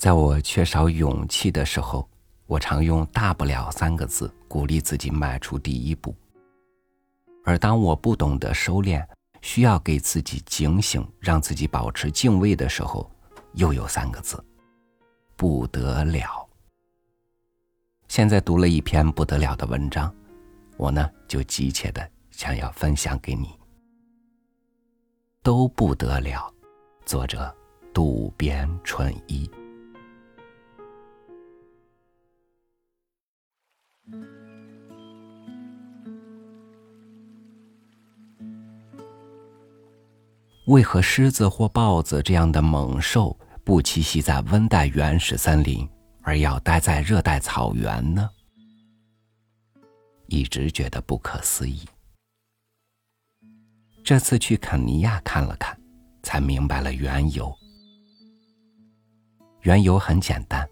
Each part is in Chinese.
在我缺少勇气的时候，我常用“大不了”三个字鼓励自己迈出第一步；而当我不懂得收敛，需要给自己警醒，让自己保持敬畏的时候，又有三个字：不得了。现在读了一篇不得了的文章，我呢就急切的想要分享给你。都不得了，作者渡边淳一。为何狮子或豹子这样的猛兽不栖息在温带原始森林，而要待在热带草原呢？一直觉得不可思议。这次去肯尼亚看了看，才明白了缘由。缘由很简单，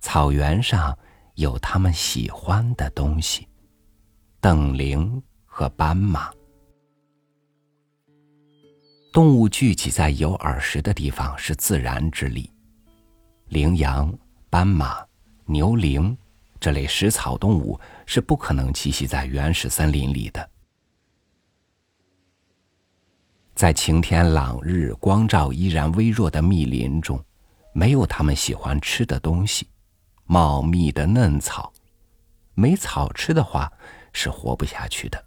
草原上有他们喜欢的东西：瞪羚和斑马。动物聚集在有耳石的地方是自然之力，羚羊、斑马、牛羚这类食草动物是不可能栖息在原始森林里的。在晴天朗日、光照依然微弱的密林中，没有他们喜欢吃的东西，茂密的嫩草，没草吃的话是活不下去的。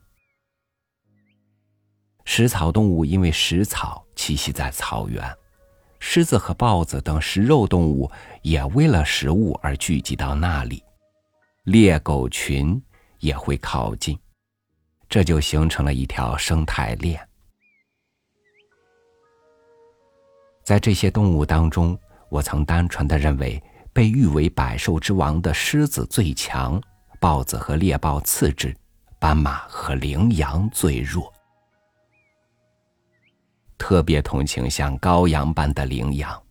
食草动物因为食草栖息在草原，狮子和豹子等食肉动物也为了食物而聚集到那里，猎狗群也会靠近，这就形成了一条生态链。在这些动物当中，我曾单纯的认为被誉为百兽之王的狮子最强，豹子和猎豹次之，斑马和羚羊最弱。特别同情像羔羊般的羚羊，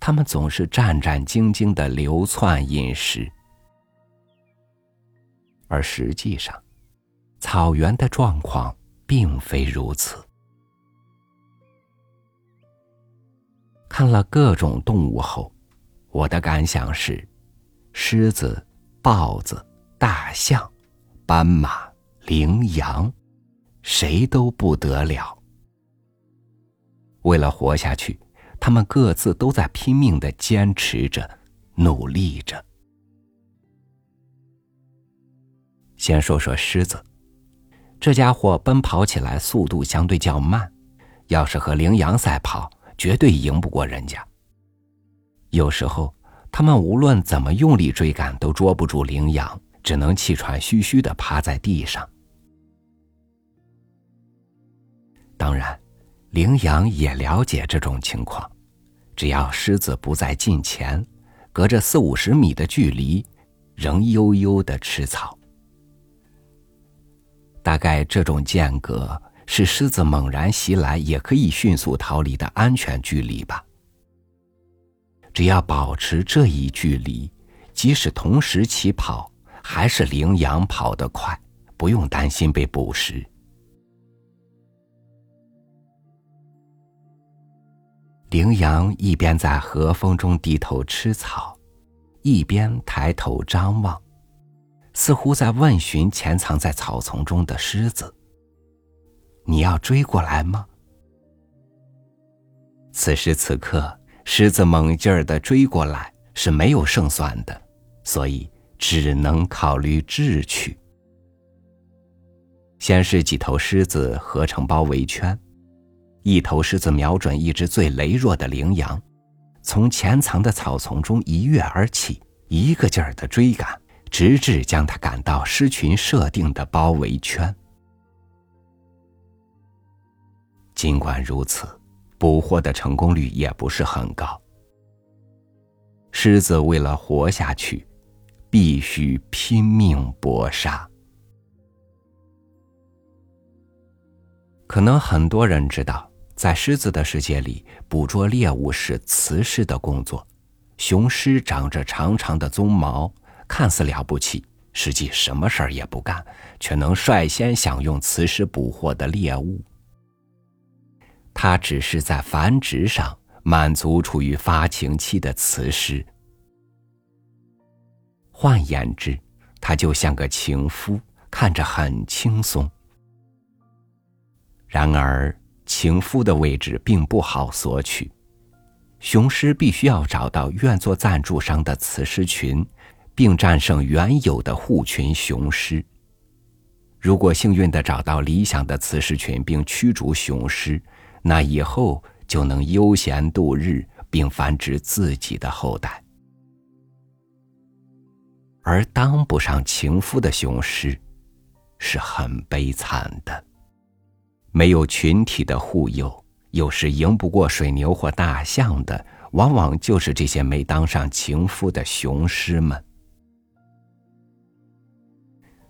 它们总是战战兢兢的流窜饮食，而实际上，草原的状况并非如此。看了各种动物后，我的感想是：狮子、豹子、大象、斑马、羚羊，谁都不得了。为了活下去，他们各自都在拼命的坚持着、努力着。先说说狮子，这家伙奔跑起来速度相对较慢，要是和羚羊赛跑。绝对赢不过人家。有时候，他们无论怎么用力追赶，都捉不住羚羊，只能气喘吁吁的趴在地上。当然，羚羊也了解这种情况，只要狮子不在近前，隔着四五十米的距离，仍悠悠的吃草。大概这种间隔。是狮子猛然袭来也可以迅速逃离的安全距离吧。只要保持这一距离，即使同时起跑，还是羚羊跑得快，不用担心被捕食。羚羊一边在和风中低头吃草，一边抬头张望，似乎在问询潜藏在草丛中的狮子。你要追过来吗？此时此刻，狮子猛劲儿的追过来是没有胜算的，所以只能考虑智取。先是几头狮子合成包围圈，一头狮子瞄准一只最羸弱的羚羊，从潜藏的草丛中一跃而起，一个劲儿的追赶，直至将它赶到狮群设定的包围圈。尽管如此，捕获的成功率也不是很高。狮子为了活下去，必须拼命搏杀。可能很多人知道，在狮子的世界里，捕捉猎物是雌狮的工作。雄狮长着长长的鬃毛，看似了不起，实际什么事儿也不干，却能率先享用雌狮捕获的猎物。它只是在繁殖上满足处于发情期的雌狮。换言之，它就像个情夫，看着很轻松。然而，情夫的位置并不好索取，雄狮必须要找到愿做赞助商的雌狮群，并战胜原有的护群雄狮。如果幸运的找到理想的雌狮群并驱逐雄狮，那以后就能悠闲度日，并繁殖自己的后代。而当不上情夫的雄狮，是很悲惨的。没有群体的护佑，有时赢不过水牛或大象的，往往就是这些没当上情夫的雄狮们。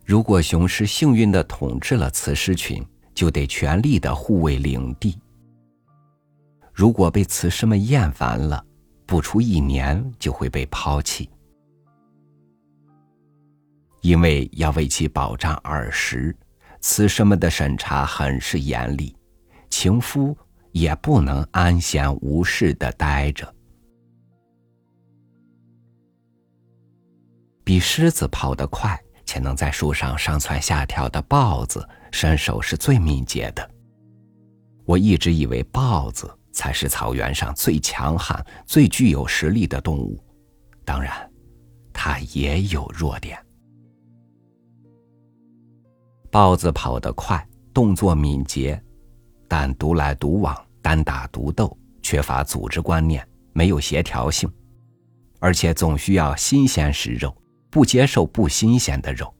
如果雄狮幸运的统治了雌狮群，就得全力的护卫领地。如果被雌狮们厌烦了，不出一年就会被抛弃。因为要为其保障耳食，雌狮们的审查很是严厉，情夫也不能安闲无事的待着。比狮子跑得快且能在树上上蹿下跳的豹子，身手是最敏捷的。我一直以为豹子才是草原上最强悍、最具有实力的动物，当然，它也有弱点。豹子跑得快，动作敏捷，但独来独往、单打独斗，缺乏组织观念，没有协调性，而且总需要新鲜食肉，不接受不新鲜的肉。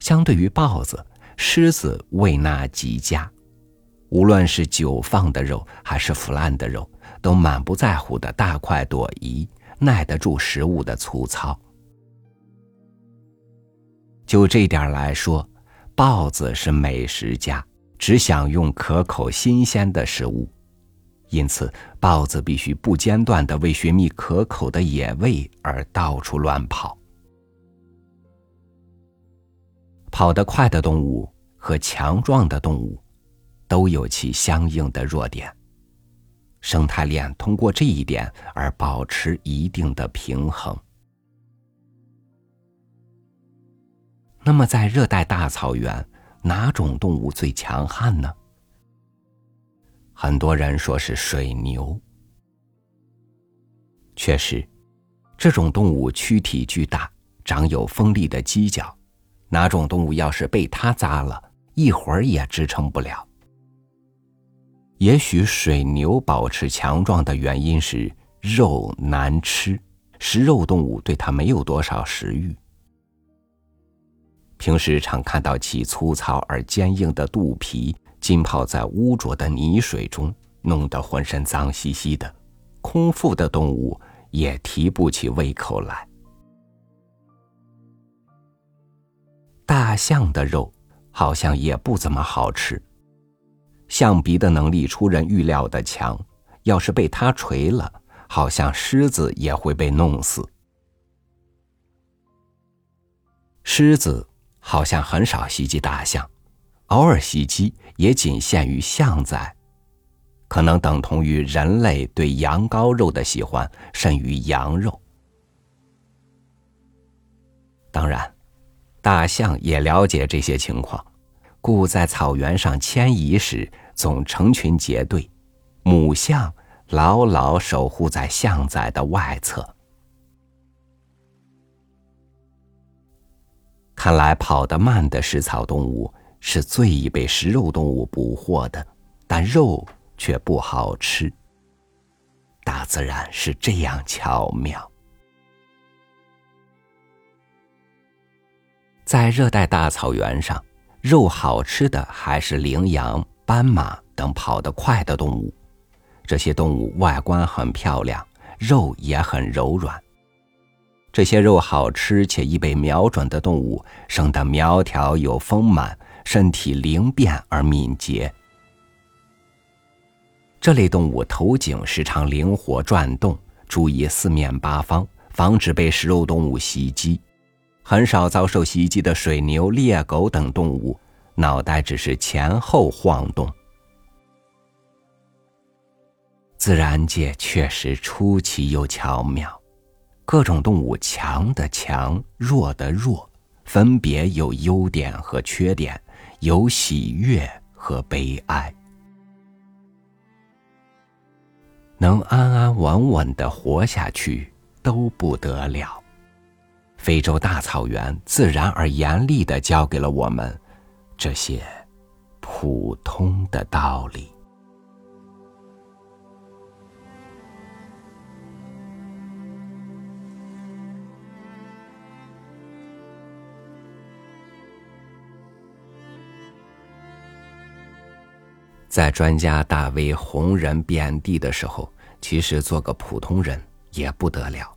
相对于豹子，狮子胃纳极佳，无论是久放的肉还是腐烂的肉，都满不在乎的大快朵颐，耐得住食物的粗糙。就这点来说，豹子是美食家，只享用可口新鲜的食物，因此豹子必须不间断的为寻觅可口的野味而到处乱跑。跑得快的动物和强壮的动物，都有其相应的弱点。生态链通过这一点而保持一定的平衡。那么，在热带大草原，哪种动物最强悍呢？很多人说是水牛。确实，这种动物躯体巨大，长有锋利的犄角，哪种动物要是被它扎了，一会儿也支撑不了。也许水牛保持强壮的原因是肉难吃，食肉动物对它没有多少食欲。平时常看到其粗糙而坚硬的肚皮浸泡在污浊的泥水中，弄得浑身脏兮兮的，空腹的动物也提不起胃口来。大象的肉好像也不怎么好吃，象鼻的能力出人预料的强，要是被它锤了，好像狮子也会被弄死。狮子。好像很少袭击大象，偶尔袭击也仅限于象仔，可能等同于人类对羊羔肉的喜欢甚于羊肉。当然，大象也了解这些情况，故在草原上迁移时总成群结队，母象牢牢守护在象仔的外侧。看来跑得慢的食草动物是最易被食肉动物捕获的，但肉却不好吃。大自然是这样巧妙。在热带大草原上，肉好吃的还是羚羊、斑马等跑得快的动物。这些动物外观很漂亮，肉也很柔软。这些肉好吃且易被瞄准的动物，生得苗条又丰满，身体灵便而敏捷。这类动物头颈时常灵活转动，注意四面八方，防止被食肉动物袭击。很少遭受袭击的水牛、猎狗等动物，脑袋只是前后晃动。自然界确实出奇又巧妙，各种动物强的强，弱的弱，分别有优点和缺点，有喜悦和悲哀。能安安稳稳的活下去都不得了。非洲大草原自然而严厉的教给了我们这些普通的道理。在专家大为红人遍地的时候，其实做个普通人也不得了。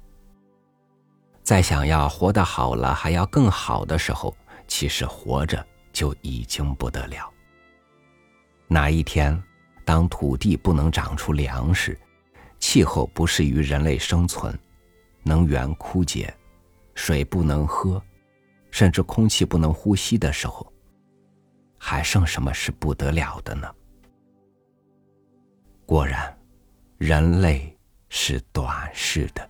在想要活得好了还要更好的时候，其实活着就已经不得了。哪一天，当土地不能长出粮食，气候不适于人类生存，能源枯竭，水不能喝，甚至空气不能呼吸的时候，还剩什么是不得了的呢？果然，人类是短视的。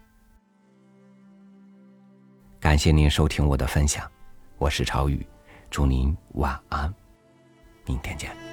感谢您收听我的分享，我是超宇，祝您晚安，明天见。